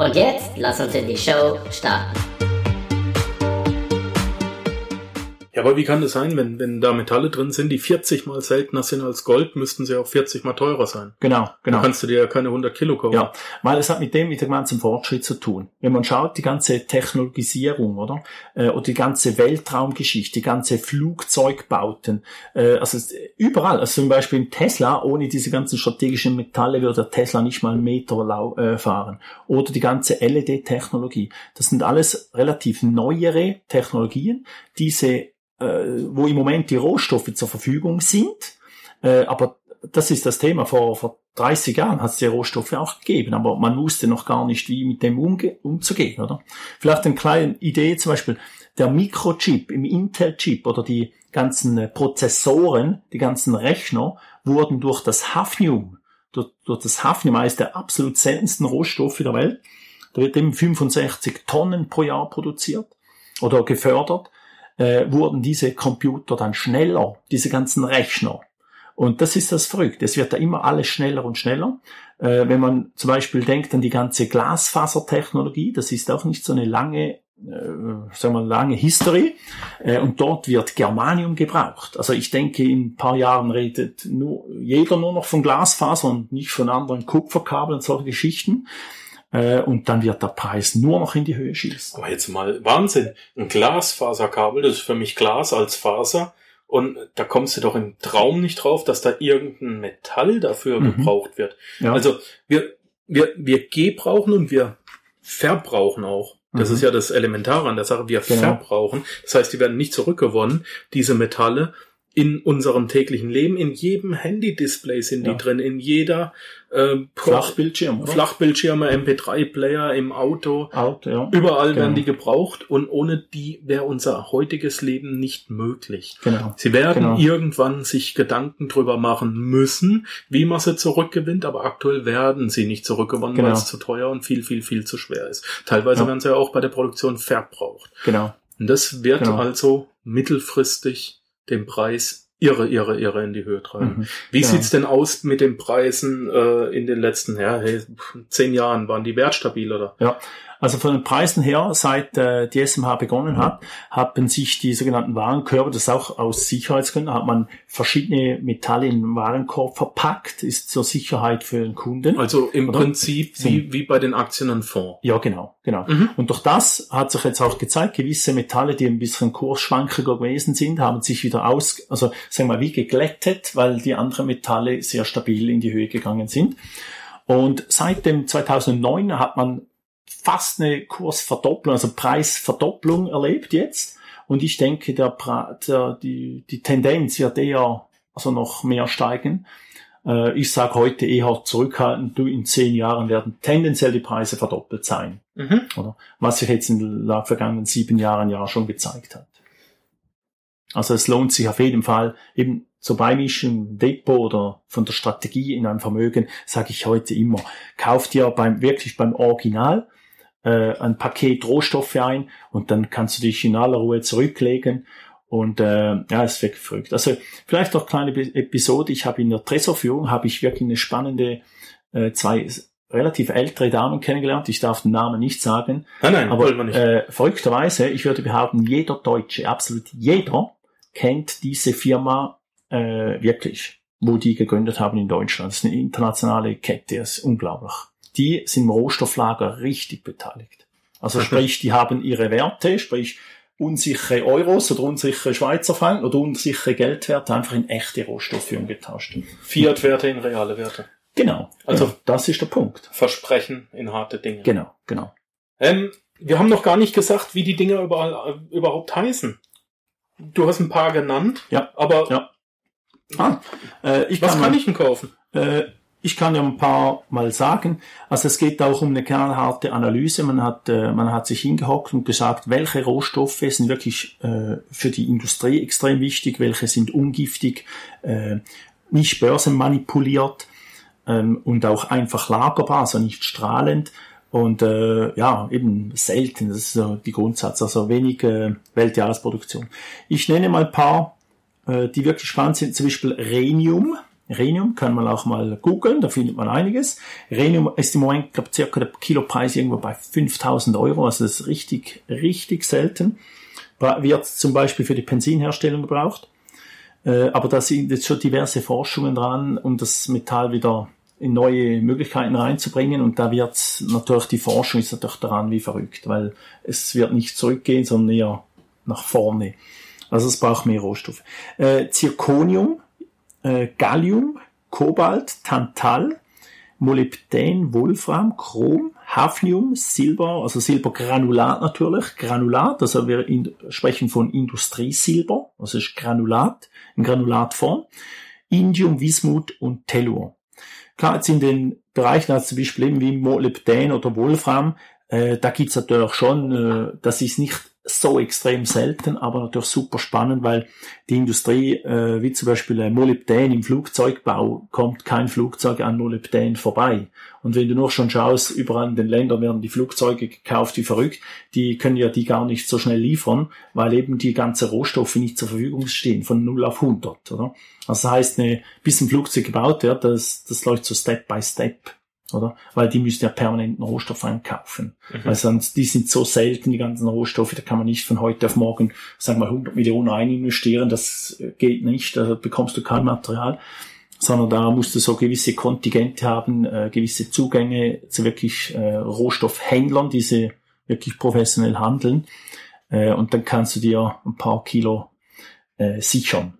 Und jetzt lass uns in die Show starten. Ja, aber wie kann das sein, wenn, wenn da Metalle drin sind, die 40 mal seltener sind als Gold, müssten sie auch 40 mal teurer sein. Genau, genau. Da kannst du dir ja keine 100 Kilo kaufen. Ja, weil es hat mit dem mit dem ganzen Fortschritt zu tun. Wenn man schaut, die ganze Technologisierung, oder? Äh, oder die ganze Weltraumgeschichte, die ganze Flugzeugbauten, äh, also überall, also zum Beispiel in Tesla, ohne diese ganzen strategischen Metalle würde der Tesla nicht mal einen Meter lau äh, fahren. Oder die ganze LED-Technologie. Das sind alles relativ neuere Technologien, diese äh, wo im Moment die Rohstoffe zur Verfügung sind, äh, aber das ist das Thema. Vor, vor 30 Jahren hat es die Rohstoffe auch gegeben, aber man wusste noch gar nicht, wie mit dem umge umzugehen, oder? Vielleicht eine kleine Idee, zum Beispiel der Mikrochip im Intel-Chip oder die ganzen äh, Prozessoren, die ganzen Rechner wurden durch das Hafnium, durch, durch das Hafnium, eines der absolut seltensten Rohstoffe der Welt, da wird eben 65 Tonnen pro Jahr produziert oder gefördert, äh, wurden diese Computer dann schneller, diese ganzen Rechner. Und das ist das Verrückte. Es wird da immer alles schneller und schneller. Äh, wenn man zum Beispiel denkt an die ganze Glasfasertechnologie, das ist auch nicht so eine lange, äh, sagen wir, lange History. Äh, und dort wird Germanium gebraucht. Also ich denke, in ein paar Jahren redet nur, jeder nur noch von Glasfaser und nicht von anderen Kupferkabeln und solche Geschichten. Äh, und dann wird der Preis nur noch in die Höhe schießen. Aber jetzt mal Wahnsinn. Ein Glasfaserkabel, das ist für mich Glas als Faser. Und da kommst du doch im Traum nicht drauf, dass da irgendein Metall dafür Mhm. gebraucht wird. Ja. Also wir, wir, wir gebrauchen und wir verbrauchen auch. Das Mhm. ist ja das Elementare an der Sache. Wir Genau. verbrauchen. Das heißt, die werden nicht zurückgewonnen, diese Metalle in unserem täglichen Leben. In jedem Handy-Display sind Ja. die drin, in jeder äh, Flachbildschirm, oder? Flachbildschirme, MP3-Player im Auto. Auto, ja. Überall Genau. werden die gebraucht und ohne die wäre unser heutiges Leben nicht möglich. Genau. Sie werden Genau. irgendwann sich Gedanken drüber machen müssen, wie man sie zurückgewinnt, aber aktuell werden sie nicht zurückgewonnen, Genau. weil es zu teuer und viel, viel, viel zu schwer ist. Teilweise Ja. werden sie ja auch bei der Produktion verbraucht. Genau. Und das wird Genau. also mittelfristig den Preis irre, irre, irre in die Höhe treiben. Mhm. Wie Ja. sieht's denn aus mit den Preisen äh, in den letzten ja, hey, zehn Jahren? Waren die wertstabil oder? Ja, also von den Preisen her, seit äh, die SMH begonnen hat, haben sich die sogenannten Warenkörbe, das ist auch aus Sicherheitsgründen, hat man verschiedene Metalle in den Warenkorb verpackt, ist zur Sicherheit für den Kunden. Also im Oder? Prinzip wie, wie bei den Aktien und Fonds. Ja, genau, genau. Mhm. Und durch das hat sich jetzt auch gezeigt, gewisse Metalle, die ein bisschen kursschwankiger gewesen sind, haben sich wieder aus, also sagen wir mal, wie geglättet, weil die anderen Metalle sehr stabil in die Höhe gegangen sind. Und seit dem 2009 hat man fast eine Kursverdopplung, also Preisverdopplung erlebt jetzt. Und ich denke, der, der, die, die Tendenz wird eher also noch mehr steigen. Äh, ich sage heute eher zurückhaltend, du in zehn Jahren werden tendenziell die Preise verdoppelt sein. Mhm. Oder? Was sich jetzt in den vergangenen sieben Jahren ja schon gezeigt hat. Also es lohnt sich auf jeden Fall eben so Beimischen im Depot oder von der Strategie in einem Vermögen, sage ich heute immer, kauft dir beim, wirklich beim Original äh, ein Paket Rohstoffe ein und dann kannst du dich in aller Ruhe zurücklegen und äh, ja, ist wirklich verrückt. Also vielleicht noch eine kleine Episode. Ich habe in der Tresorführung habe ich wirklich eine spannende äh, zwei relativ ältere Damen kennengelernt. Ich darf den Namen nicht sagen, Nein, nein, wollen wir aber nicht. äh, verrückterweise, ich würde behaupten, jeder Deutsche, absolut jeder, kennt diese Firma äh, wirklich, wo die gegründet haben in Deutschland. Das ist eine internationale Kette, das ist unglaublich. Die sind im Rohstofflager richtig beteiligt. Also sprich, die haben ihre Werte, sprich unsichere Euros oder unsichere Schweizer Franken oder unsichere Geldwerte einfach in echte Rohstoffe umgetauscht. Fiat-Werte in reale Werte. Genau. Also- Also das ist der Punkt. Versprechen in harte Dinge. Genau, genau. Ähm, wir haben noch gar nicht gesagt, wie die Dinger überall, äh, überhaupt heißen. Du hast ein paar genannt, Ja, aber ja. Ah, äh, ich was kann, kann ich denn kaufen? Äh, ich kann ja ein paar mal sagen. Also es geht auch um eine knallharte Analyse. Man hat, äh, man hat sich hingehockt und gesagt, welche Rohstoffe sind wirklich äh, für die Industrie extrem wichtig, welche sind ungiftig, äh, nicht börsenmanipuliert ähm, und auch einfach lagerbar, also nicht strahlend. Und äh, ja, eben selten, das ist so die Grundsatz, also wenig äh, Weltjahresproduktion. Ich nenne mal ein paar, äh, die wirklich spannend sind, zum Beispiel Rhenium. Rhenium kann man auch mal googeln, da findet man einiges. Rhenium ist im Moment, glaube circa der Kilopreis irgendwo bei 5000 Euro, also das ist richtig, richtig selten. Wird zum Beispiel für die Benzinherstellung gebraucht. Äh, aber da sind jetzt schon diverse Forschungen dran, um das Metall wieder in neue Möglichkeiten reinzubringen. Und da wird natürlich die Forschung ist natürlich daran wie verrückt, weil es wird nicht zurückgehen, sondern eher nach vorne. Also es braucht mehr Rohstoffe. Äh, Zirconium, äh, Gallium, Kobalt, Tantal, Molybdän, Wolfram, Chrom, Hafnium, Silber, also Silbergranulat natürlich, Granulat, also wir in, sprechen von Industriesilber, also ist Granulat, in Granulatform, Indium, Wismut und Tellur. Klar, jetzt in den Bereichen, also zum Beispiel wie Molybdän oder Wolfram, äh, da gibt's natürlich schon, äh, das ist nicht so extrem selten, aber natürlich super spannend, weil die Industrie, äh, wie zum Beispiel äh, Molybdän im Flugzeugbau, kommt kein Flugzeug an Molybdän vorbei. Und wenn du nur schon schaust, überall in den Ländern werden die Flugzeuge gekauft wie verrückt, die können ja die gar nicht so schnell liefern, weil eben die ganzen Rohstoffe nicht zur Verfügung stehen, von 0 auf 100, oder? Also das heißt, eine, bis ein Flugzeug gebaut wird, das, das läuft so Step by Step oder? Weil die müssen ja permanenten Rohstoff einkaufen. Mhm. Weil sonst, die sind so selten, die ganzen Rohstoffe, da kann man nicht von heute auf morgen, sagen wir 100 Millionen ein investieren, das geht nicht, da bekommst du kein Material, sondern da musst du so gewisse Kontingente haben, äh, gewisse Zugänge zu wirklich äh, Rohstoffhändlern, diese wirklich professionell handeln, äh, und dann kannst du dir ein paar Kilo äh, sichern.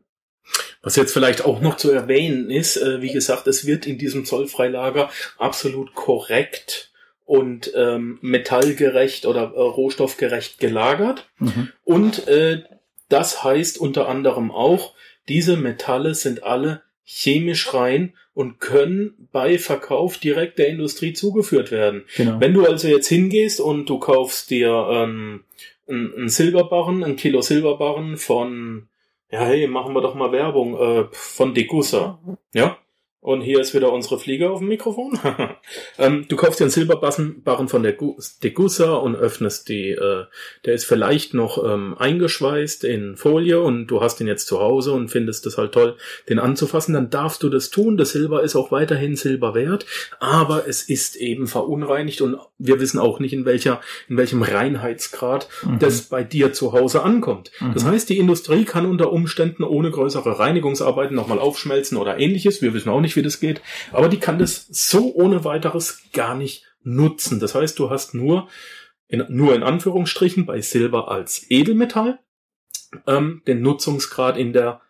Was jetzt vielleicht auch noch zu erwähnen ist, äh, wie gesagt, es wird in diesem Zollfreilager absolut korrekt und ähm, metallgerecht oder äh, rohstoffgerecht gelagert. Mhm. Und äh, das heißt unter anderem auch, diese Metalle sind alle chemisch rein und können bei Verkauf direkt der Industrie zugeführt werden. Genau. Wenn du also jetzt hingehst und du kaufst dir ähm, einen Silberbarren, ein Kilo Silberbarren von ja, hey, machen wir doch mal Werbung äh, von Degussa. Ja? Und hier ist wieder unsere Fliege auf dem Mikrofon. ähm, du kaufst dir einen Silberbarren von der Degussa und öffnest die. Äh, der ist vielleicht noch ähm, eingeschweißt in Folie und du hast ihn jetzt zu Hause und findest es halt toll, den anzufassen. Dann darfst du das tun. Das Silber ist auch weiterhin Silber wert, aber es ist eben verunreinigt und wir wissen auch nicht, in welcher, in welchem Reinheitsgrad mhm. das bei dir zu Hause ankommt. Mhm. Das heißt, die Industrie kann unter Umständen ohne größere Reinigungsarbeiten nochmal aufschmelzen oder ähnliches. Wir wissen auch nicht, nicht, wie das geht, aber die kann das so ohne weiteres gar nicht nutzen. Das heißt, du hast nur in, nur in Anführungsstrichen bei Silber als Edelmetall ähm, den Nutzungsgrad in der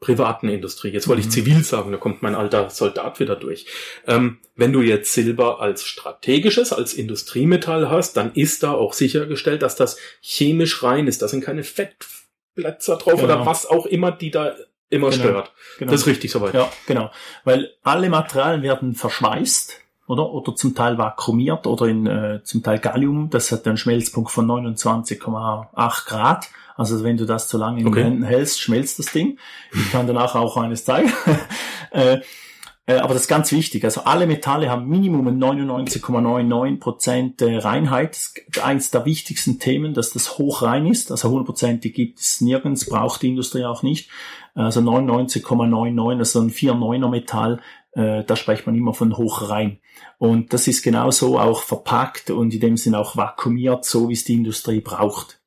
privaten Industrie. Jetzt wollte mhm. ich zivil sagen, da kommt mein alter Soldat wieder durch. Ähm, wenn du jetzt Silber als strategisches, als Industriemetall hast, dann ist da auch sichergestellt, dass das chemisch rein ist. Da sind keine Fettplätze drauf genau. oder was auch immer, die da immer genau, stört. Genau. Das ist richtig soweit. Ja, genau. Weil alle Materialien werden verschweißt oder oder zum Teil vakuumiert oder in äh, zum Teil Gallium, das hat einen Schmelzpunkt von 29,8 Grad. Also wenn du das zu lange in okay. den Händen hältst, schmelzt das Ding. Ich kann danach auch eines zeigen. äh, aber das ist ganz wichtig. Also alle Metalle haben Minimum 99,99% äh, Reinheit. Das ist eins der wichtigsten Themen, dass das hochrein ist. Also 100% gibt es nirgends, braucht die Industrie auch nicht. Also 99,99, also ein 4,9er Metall, äh, da spricht man immer von hochrein. Und das ist genauso auch verpackt und in dem Sinne auch vakuumiert, so wie es die Industrie braucht.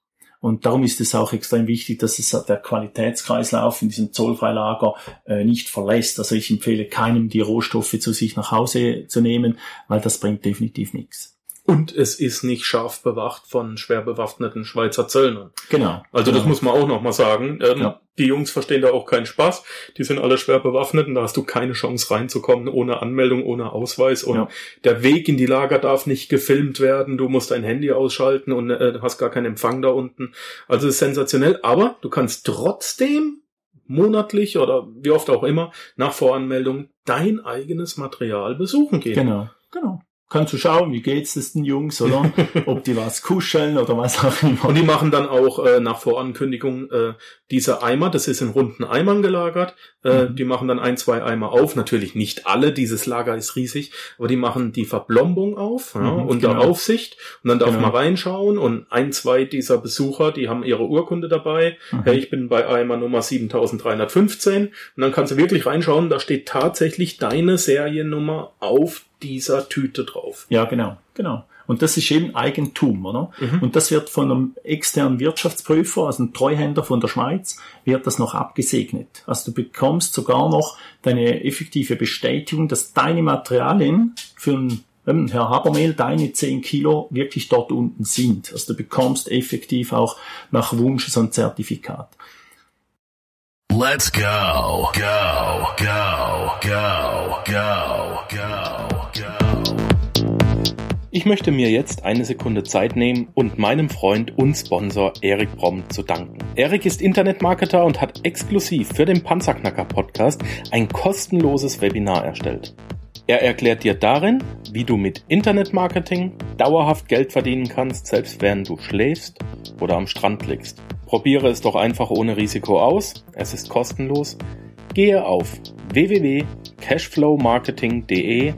Und darum ist es auch extrem wichtig, dass es der Qualitätskreislauf in diesem Zollfreilager äh, nicht verlässt. Also ich empfehle keinem, die Rohstoffe zu sich nach Hause zu nehmen, weil das bringt definitiv nichts. Und es ist nicht scharf bewacht von schwer bewaffneten Schweizer Zöllnern. Genau. Also genau. das muss man auch nochmal sagen. Ähm, ja. Die Jungs verstehen da auch keinen Spaß. Die sind alle schwer bewaffnet und da hast du keine Chance reinzukommen ohne Anmeldung, ohne Ausweis. Und ja. der Weg in die Lager darf nicht gefilmt werden. Du musst dein Handy ausschalten und äh, hast gar keinen Empfang da unten. Also es ist sensationell. Aber du kannst trotzdem monatlich oder wie oft auch immer nach Voranmeldung dein eigenes Material besuchen gehen. Genau, genau kannst du schauen, wie geht's es den Jungs, oder? Ob die was kuscheln oder was auch immer. Und die machen dann auch äh, nach Vorankündigung äh, diese Eimer, das ist in runden Eimern gelagert. Äh, mhm. Die machen dann ein, zwei Eimer auf. Natürlich nicht alle, dieses Lager ist riesig, aber die machen die Verblombung auf ja, mhm, unter genau. Aufsicht und dann darf genau. man reinschauen und ein, zwei dieser Besucher, die haben ihre Urkunde dabei. Mhm. Hey, ich bin bei Eimer Nummer 7315 und dann kannst du wirklich reinschauen, da steht tatsächlich deine Seriennummer auf dieser Tüte drauf. Ja, genau, genau. Und das ist eben Eigentum, oder? Mhm. Und das wird von einem externen Wirtschaftsprüfer, also einem Treuhänder von der Schweiz, wird das noch abgesegnet. Also du bekommst sogar noch deine effektive Bestätigung, dass deine Materialien für ein ähm, Herr Habermehl, deine 10 Kilo wirklich dort unten sind. Also du bekommst effektiv auch nach Wunsch so ein Zertifikat. Let's go, go, go, go, go. Ich möchte mir jetzt eine Sekunde Zeit nehmen und meinem Freund und Sponsor Erik Bromm zu danken. Erik ist Internetmarketer und hat exklusiv für den Panzerknacker Podcast ein kostenloses Webinar erstellt. Er erklärt dir darin, wie du mit Internetmarketing dauerhaft Geld verdienen kannst, selbst während du schläfst oder am Strand liegst. Probiere es doch einfach ohne Risiko aus. Es ist kostenlos. Gehe auf www.cashflowmarketing.de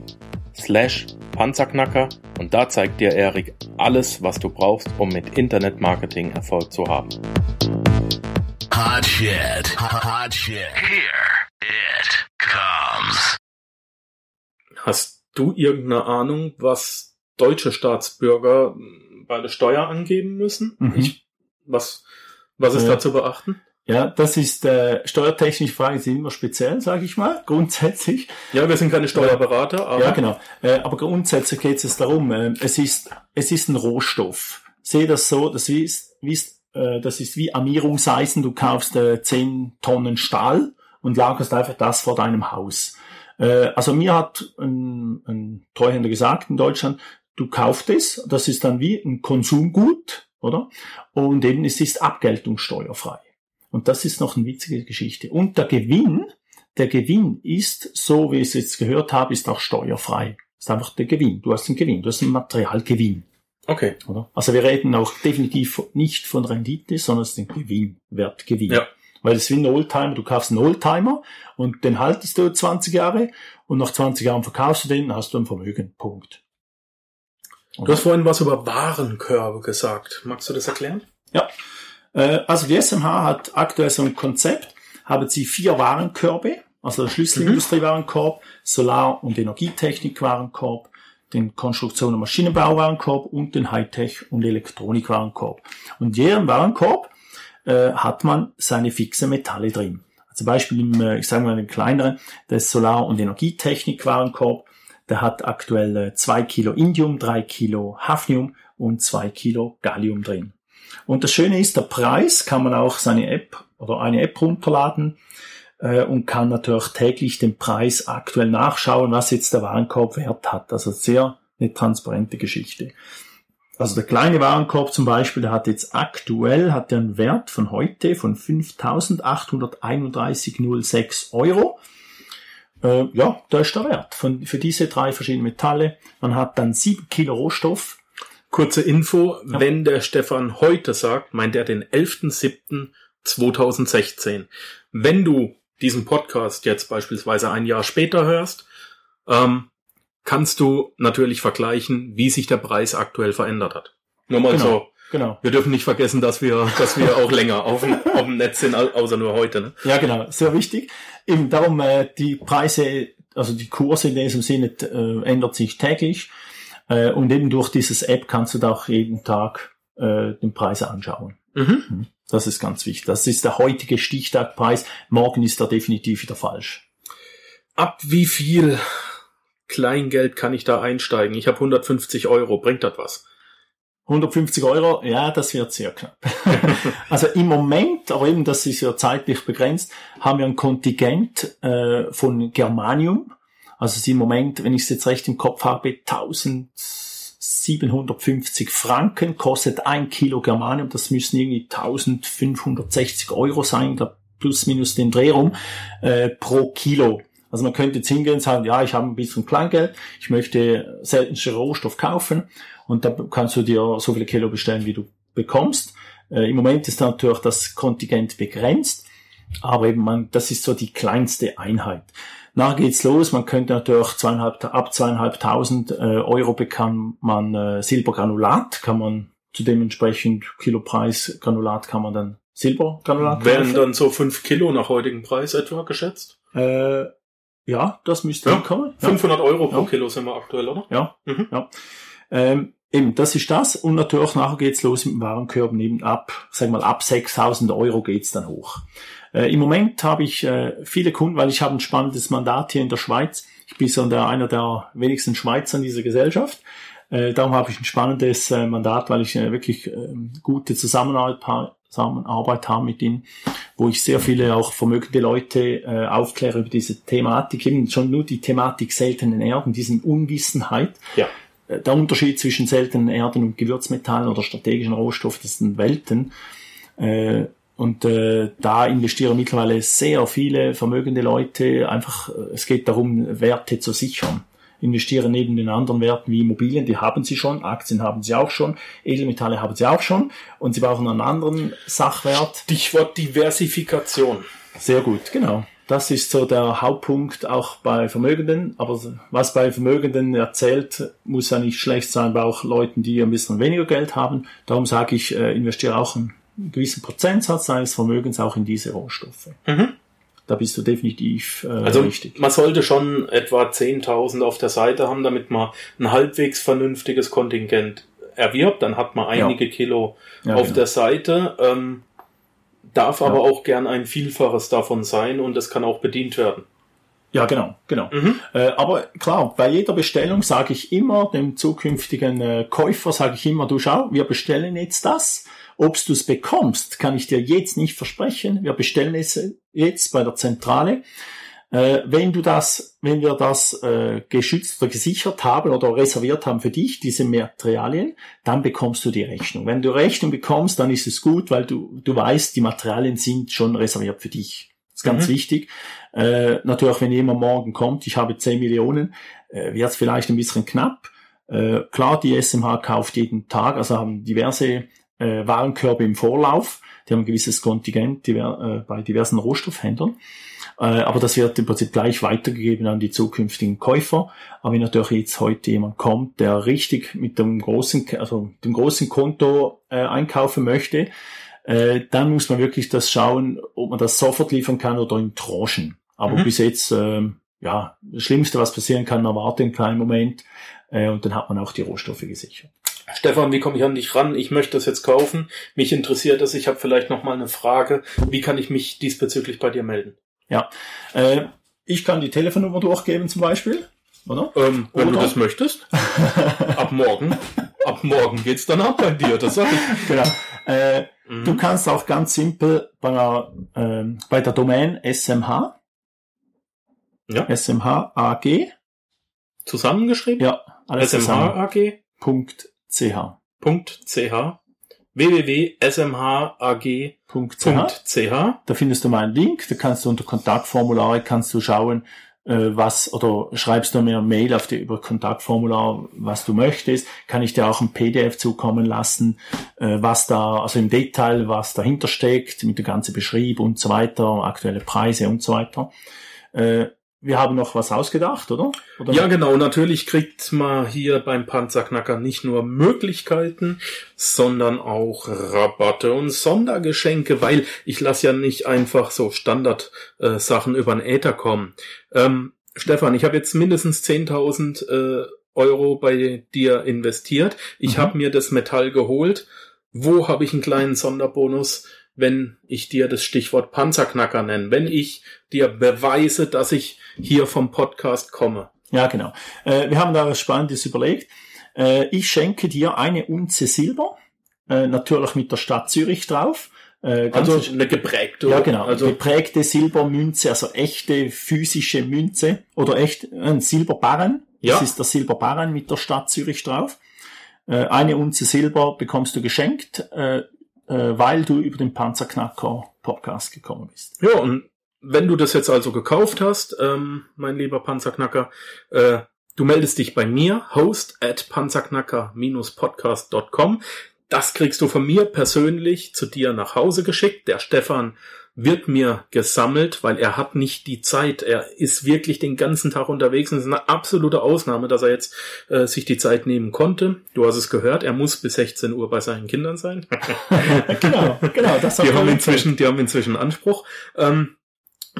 slash Panzerknacker und da zeigt dir Erik alles, was du brauchst, um mit Internetmarketing Erfolg zu haben. Hot shit. Hot shit. Here it comes. Hast du irgendeine Ahnung, was deutsche Staatsbürger bei der Steuer angeben müssen? Mhm. Ich, was, was ist ja. da zu beachten? Ja, das ist äh, steuertechnisch Frage sind immer speziell, sage ich mal, grundsätzlich. Ja, wir sind keine Steuerberater, aber ja genau. Äh, aber grundsätzlich geht es darum, äh, es ist es ist ein Rohstoff. Sehe das so, das ist wie äh, das ist wie Armierungseisen. Du kaufst äh, 10 Tonnen Stahl und lagerst einfach das vor deinem Haus. Äh, also mir hat ein, ein Treuhänder gesagt in Deutschland, du kaufst es, das ist dann wie ein Konsumgut, oder? Und eben es ist abgeltungssteuerfrei. Und das ist noch eine witzige Geschichte. Und der Gewinn, der Gewinn ist, so wie ich es jetzt gehört habe, ist auch steuerfrei. Ist einfach der Gewinn. Du hast einen Gewinn, du hast einen Materialgewinn. Okay. Oder? Also wir reden auch definitiv nicht von Rendite, sondern es ist ein Gewinn, Wertgewinn. Ja. Weil es ist wie ein Oldtimer, du kaufst einen Oldtimer und den haltest du 20 Jahre und nach 20 Jahren verkaufst du den, hast du ein Vermögen. Punkt. Du hast vorhin was über Warenkörbe gesagt. Magst du das erklären? Ja. Äh, also die SMH hat aktuell so ein Konzept, haben sie vier Warenkörbe, also der Schlüsselindustriewarenkorb, Solar- und Energietechnikwarenkorb, den Konstruktion- und Maschinenbauwarenkorb und den Hightech- und Elektronikwarenkorb. Und jedem Warenkorb äh, hat man seine fixe Metalle drin. Zum Beispiel im, äh, ich sage mal, den kleineren, der Solar- und Energietechnikwarenkorb, der hat aktuell äh, zwei Kilo Indium, drei Kilo Hafnium und zwei Kilo Gallium drin. Und das Schöne ist, der Preis kann man auch seine App oder eine App runterladen äh, und kann natürlich täglich den Preis aktuell nachschauen, was jetzt der Warenkorb wert hat. Also sehr eine transparente Geschichte. Also der kleine Warenkorb zum Beispiel, der hat jetzt aktuell hat der einen Wert von heute von 5.831,06 Euro. Äh, ja, da ist der Wert von, für diese drei verschiedenen Metalle. Man hat dann sieben Kilo Rohstoff Kurze Info, ja. wenn der Stefan heute sagt, meint er den 11.07.2016. Wenn du diesen Podcast jetzt beispielsweise ein Jahr später hörst, ähm, kannst du natürlich vergleichen, wie sich der Preis aktuell verändert hat. Nur mal genau. so. Genau. Wir dürfen nicht vergessen, dass wir, dass wir auch länger auf dem, auf dem Netz sind, außer nur heute. Ne? Ja, genau. Sehr wichtig. Eben darum, äh, die Preise, also die Kurse in diesem Sinne äh, ändert sich täglich. Äh, und eben durch dieses App kannst du da auch jeden Tag äh, den Preis anschauen. Mhm. mhm. Das ist ganz wichtig. Das ist der heutige Stichtagpreis. Morgen ist er definitiv wieder falsch. Ab wie viel Kleingeld kann ich da einsteigen? Ich habe 150 Euro. Bringt das was? 150 Euro, ja, das wird sehr knapp. also im Moment, aber eben das ist ja zeitlich begrenzt, haben wir ein Kontingent äh, von Germanium. Also sie im Moment, wenn ich es jetzt recht im Kopf habe, 1750 Franken kostet ein Kilo Germanium. Das müssen irgendwie 1560 Euro sein. Da plus minus den Dreh rum, äh, pro Kilo. Also man könnte jetzt hingehen und sagen, ja, ich habe ein bisschen Kleingeld, ich möchte seltenste Rohstoff kaufen und dann kannst du dir so viele Kilo bestellen, wie du bekommst. Äh, Im Moment ist natürlich das Kontingent begrenzt, aber eben man, das ist so die kleinste Einheit. Nachher geht's los, man könnte natürlich zweieinhalb, ab zweieinhalbtausend äh, Euro bekommt man äh, Silbergranulat, kann man zu dementsprechend Kilopreis Granulat kann man dann Silbergranulat Wären kaufen. dann so fünf Kilo nach heutigem Preis etwa geschätzt? Äh, ja, das müsste Ja, hinkommen. Ja. 500 Euro pro Ja. Kilo sind wir aktuell, oder? Ja, Mhm. ja. Ähm, eben, das ist das. Und natürlich nachher geht's los mit dem Warenkorb. Neben ab, sag mal, ab 6000 Euro geht's dann hoch. Äh, Im Moment habe ich äh, viele Kunden, weil ich habe ein spannendes Mandat hier in der Schweiz. Ich bin so der, einer der wenigsten Schweizer in dieser Gesellschaft. Äh, darum habe ich ein spannendes äh, Mandat, weil ich äh, wirklich ähm, gute Zusammenarbeit, Zusammenarbeit habe mit ihnen, wo ich sehr viele auch vermögende Leute äh, aufkläre über diese Thematik, eben schon nur die Thematik seltenen Erden, diesen Unwissenheit. Ja. Äh, Der Unterschied zwischen seltenen Erden und Gewürzmetallen oder strategischen Rohstoffen, das sind Welten. Äh, und äh, da investieren mittlerweile sehr viele vermögende Leute. Einfach, äh, es geht darum, Werte zu sichern. Investieren neben den anderen Werten wie Immobilien, die haben sie schon, Aktien haben sie auch schon, Edelmetalle haben sie auch schon und sie brauchen einen anderen Sachwert. Stichwort Diversifikation. Sehr gut, genau. Das ist so der Hauptpunkt auch bei Vermögenden. Aber was bei Vermögenden erzählt, muss ja nicht schlecht sein bei auch Leuten, die ein bisschen weniger Geld haben. Darum sage ich, äh, investiere auch einen gewissen Prozentsatz seines Vermögens auch in diese Rohstoffe. Mhm. Da bist du definitiv äh, Also richtig. man sollte schon etwa 10.000 auf der Seite haben, damit man ein halbwegs vernünftiges Kontingent erwirbt. Dann hat man Ja. einige Kilo Ja, auf genau. der Seite. Ähm, darf Ja. aber auch gern ein Vielfaches davon sein und es kann auch bedient werden. Ja, genau, genau. Mhm. Äh, aber klar, bei jeder Bestellung sage ich immer dem zukünftigen äh, Käufer, sage ich immer, du schau, wir bestellen jetzt das. Ob du es bekommst, kann ich dir jetzt nicht versprechen. Wir bestellen es jetzt bei der Zentrale. Äh, wenn du das, wenn wir das äh, geschützt oder gesichert haben oder reserviert haben für dich, diese Materialien, dann bekommst du die Rechnung. Wenn du Rechnung bekommst, dann ist es gut, weil du, du weißt, die Materialien sind schon reserviert für dich. Das ist ganz Mhm. wichtig. Äh, natürlich, wenn jemand morgen kommt, ich habe 10 Millionen, äh, wird es vielleicht ein bisschen knapp. Äh, klar, die SMH kauft jeden Tag, also haben diverse äh, Warenkörbe im Vorlauf. Die haben ein gewisses Kontingent diver, äh, bei diversen Rohstoffhändlern. Äh, aber das wird im Prinzip gleich weitergegeben an die zukünftigen Käufer. Aber wenn natürlich jetzt heute jemand kommt, der richtig mit dem großen, also dem großen Konto äh, einkaufen möchte, äh, dann muss man wirklich das schauen, ob man das sofort liefern kann oder in Tranchen. Aber Mhm. bis jetzt, ähm, ja, das Schlimmste, was passieren kann, man wartet einen kleinen Moment äh, und dann hat man auch die Rohstoffe gesichert. Stefan, wie komme ich an dich ran? Ich möchte das jetzt kaufen. Mich interessiert das. Ich habe vielleicht noch mal eine Frage. Wie kann ich mich diesbezüglich bei dir melden? Ja, äh, ich kann die Telefonnummer durchgeben zum Beispiel, oder? Ähm, wenn Oder? du das möchtest. ab morgen. Ab morgen geht's dann ab bei dir. Das sag ich. Genau. Äh, Mhm. Du kannst auch ganz simpel bei der, ähm, bei der Domain SMH, Ja. SMH AG, Zusammengeschrieben? ja, alles zusammen, smhag.ch Punkt .ch. Punkt .ch. Da findest du meinen Link, da kannst du unter Kontaktformulare kannst du schauen, äh, was, oder schreibst du mir eine Mail auf die, über Kontaktformular, was du möchtest, kann ich dir auch ein PDF zukommen lassen, äh, was da, also im Detail, was dahinter steckt, mit dem ganzen Beschrieb und so weiter, aktuelle Preise und so weiter. Wir haben noch was ausgedacht, oder? oder? Ja, genau. Natürlich kriegt man hier beim Panzerknacker nicht nur Möglichkeiten, sondern auch Rabatte und Sondergeschenke, weil ich lasse ja nicht einfach so Standard-Sachen äh, über den Äther kommen. Ähm, Stefan, ich habe jetzt mindestens 10.000 äh, Euro bei dir investiert. Ich Mhm. habe mir das Metall geholt. Wo habe ich einen kleinen Sonderbonus, wenn ich dir das Stichwort Panzerknacker nenne? Wenn ich dir beweise, dass ich hier vom Podcast komme. Ja, genau. Äh, wir haben da was Spannendes überlegt. Äh, ich schenke dir eine Unze Silber, äh, natürlich mit der Stadt Zürich drauf. Äh, Also eine geprägte. ja, genau. Also geprägte Silbermünze, also echte physische Münze oder echt ein Silberbarren. Ja. Das ist der Silberbarren mit der Stadt Zürich drauf. Äh, eine Unze Silber bekommst du geschenkt, äh, weil du über den Panzerknacker.ch Podcast gekommen bist. Ja, und wenn du das jetzt also gekauft hast, ähm, mein lieber Panzerknacker, äh, du meldest dich bei mir, host at panzerknacker-podcast.com. Das kriegst du von mir persönlich zu dir nach Hause geschickt. Der Stefan wird mir gesammelt, weil er hat nicht die Zeit. Er ist wirklich den ganzen Tag unterwegs und es ist eine absolute Ausnahme, dass er jetzt äh, sich die Zeit nehmen konnte. Du hast es gehört, er muss bis 16 Uhr bei seinen Kindern sein. genau, genau. Das die, haben inzwischen, die haben inzwischen Anspruch. Ähm,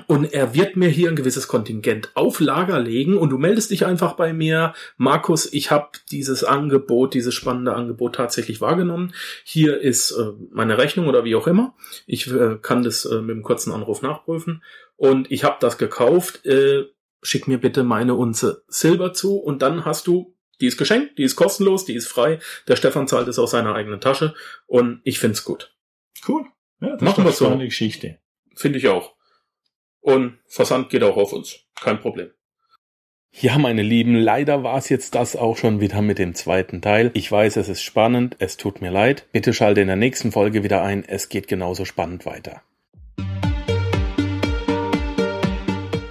und er wird mir hier ein gewisses Kontingent auf Lager legen und du meldest dich einfach bei mir. Markus, ich habe dieses Angebot, dieses spannende Angebot tatsächlich wahrgenommen. Hier ist äh, meine Rechnung oder wie auch immer. Ich äh, kann das äh, mit einem kurzen Anruf nachprüfen. Und ich habe das gekauft. Äh, schick mir bitte meine Unze Silber zu und dann hast du die ist geschenkt, die ist kostenlos, die ist frei. Der Stefan zahlt es aus seiner eigenen Tasche und ich find's gut. Cool. Ja, das Machen wir ist doch so. eine Geschichte. Finde ich auch. Und Versand geht auch auf uns. Kein Problem. Ja, meine Lieben, leider war es jetzt das auch schon wieder mit dem zweiten Teil. Ich weiß, es ist spannend, es tut mir leid. Bitte schalte in der nächsten Folge wieder ein, es geht genauso spannend weiter.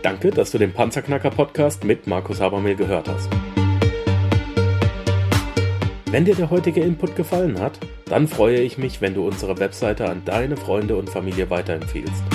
Danke, dass du den Panzerknacker Podcast mit Markus Habermehl gehört hast. Wenn dir der heutige Input gefallen hat, dann freue ich mich, wenn du unsere Webseite an deine Freunde und Familie weiterempfiehlst.